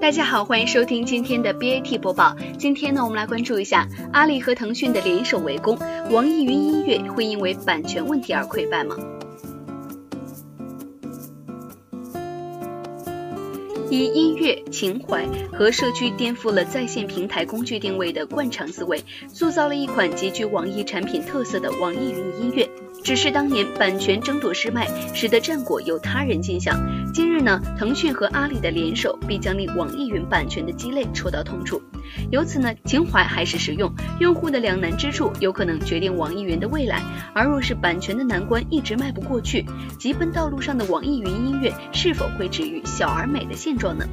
大家好，欢迎收听今天的 BAT 播报。今天呢，我们来关注一下阿里和腾讯的联手围攻，网易云音乐会因为版权问题而溃败吗？以音乐、情怀和社区颠覆了在线平台工具定位的惯常思维，塑造了一款极具网易产品特色的网易云音乐。只是当年版权争夺失败，使得战果由他人尽享。今日呢，腾讯和阿里的联手必将令网易云版权的鸡肋戳到痛处。由此呢，情怀还是实用，用户的两难之处有可能决定网易云的未来。而若是版权的难关一直迈不过去，疾奔道路上的网易云音乐是否会止于小而美的现状呢？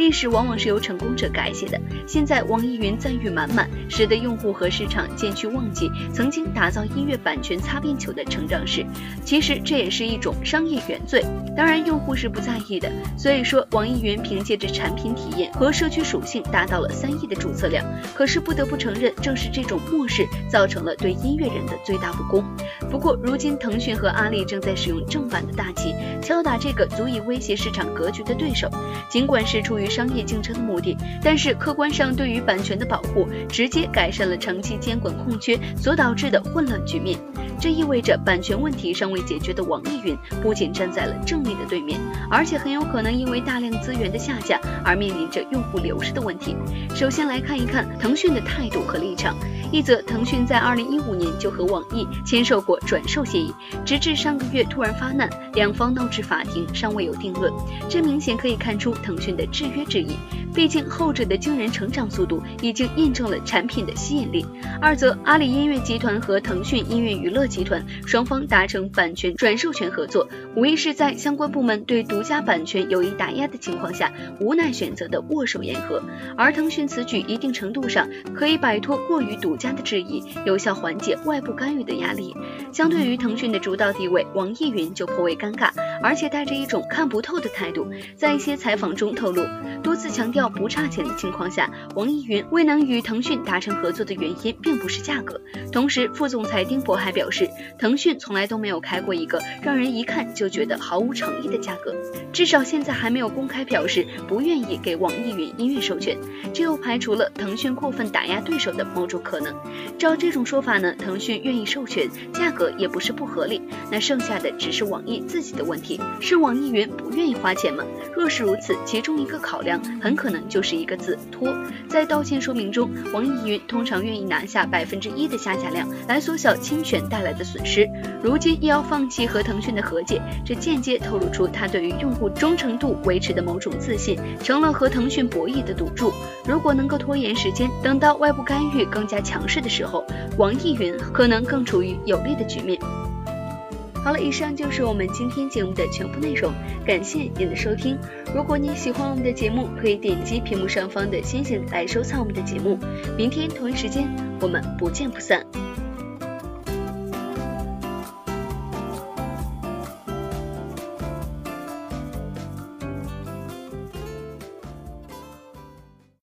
历史往往是由成功者改写的。现在网易云赞誉满满，使得用户和市场渐趋忘记曾经打造音乐版权擦边球的成长史。其实这也是一种商业原罪。当然，用户是不在意的。所以说，网易云凭借着产品体验和社区属性达到了三亿的注册量。可是不得不承认，正是这种漠视造成了对音乐人的最大不公。不过，如今腾讯和阿里正在使用正版的大旗敲打这个足以威胁市场格局的对手。尽管是出于商业竞争的目的，但是客观上对于版权的保护，直接改善了长期监管空缺所导致的混乱局面。这意味着版权问题尚未解决的网易云，不仅站在了正义的对面，而且很有可能因为大量资源的下架而面临着用户流失的问题。首先来看一看腾讯的态度和立场。一则，腾讯在二零一五年就和网易签售过转售协议，直至上个月突然发难，两方闹至法庭，尚未有定论。这明显可以看出腾讯的制约之意。毕竟后者的惊人成长速度已经印证了产品的吸引力。二则，阿里音乐集团和腾讯音乐娱乐集团双方达成版权转授权合作，无疑是在相关部门对独家版权有意打压的情况下，无奈选择的握手言和。而腾讯此举一定程度上可以摆脱过于独家的质疑，有效缓解外部干预的压力。相对于腾讯的主导地位，网易云就颇为尴尬，而且带着一种看不透的态度。在一些采访中透露，多次强调。不差钱的情况下，网易云未能与腾讯达成合作的原因，并不是价格。同时，副总裁丁博还表示，腾讯从来都没有开过一个让人一看就觉得毫无诚意的价格，至少现在还没有公开表示不愿意给网易云音乐授权。这又排除了腾讯过分打压对手的某种可能。照这种说法呢，腾讯愿意授权，价格也不是不合理。那剩下的只是网易自己的问题，是网易云不愿意花钱吗？若是如此，其中一个考量很。可能就是一个字拖。在道歉说明中，网易云通常愿意拿下百分之一的下架量来缩小侵权带来的损失，如今又要放弃和腾讯的和解，这间接透露出他对于用户忠诚度维持的某种自信，成了和腾讯博弈的赌注。如果能够拖延时间，等到外部干预更加强势的时候，网易云可能更处于有利的局面。好了，以上就是我们今天节目的全部内容，感谢您的收听。如果你喜欢我们的节目，可以点击屏幕上方的星星来收藏我们的节目。明天同一时间，我们不见不散。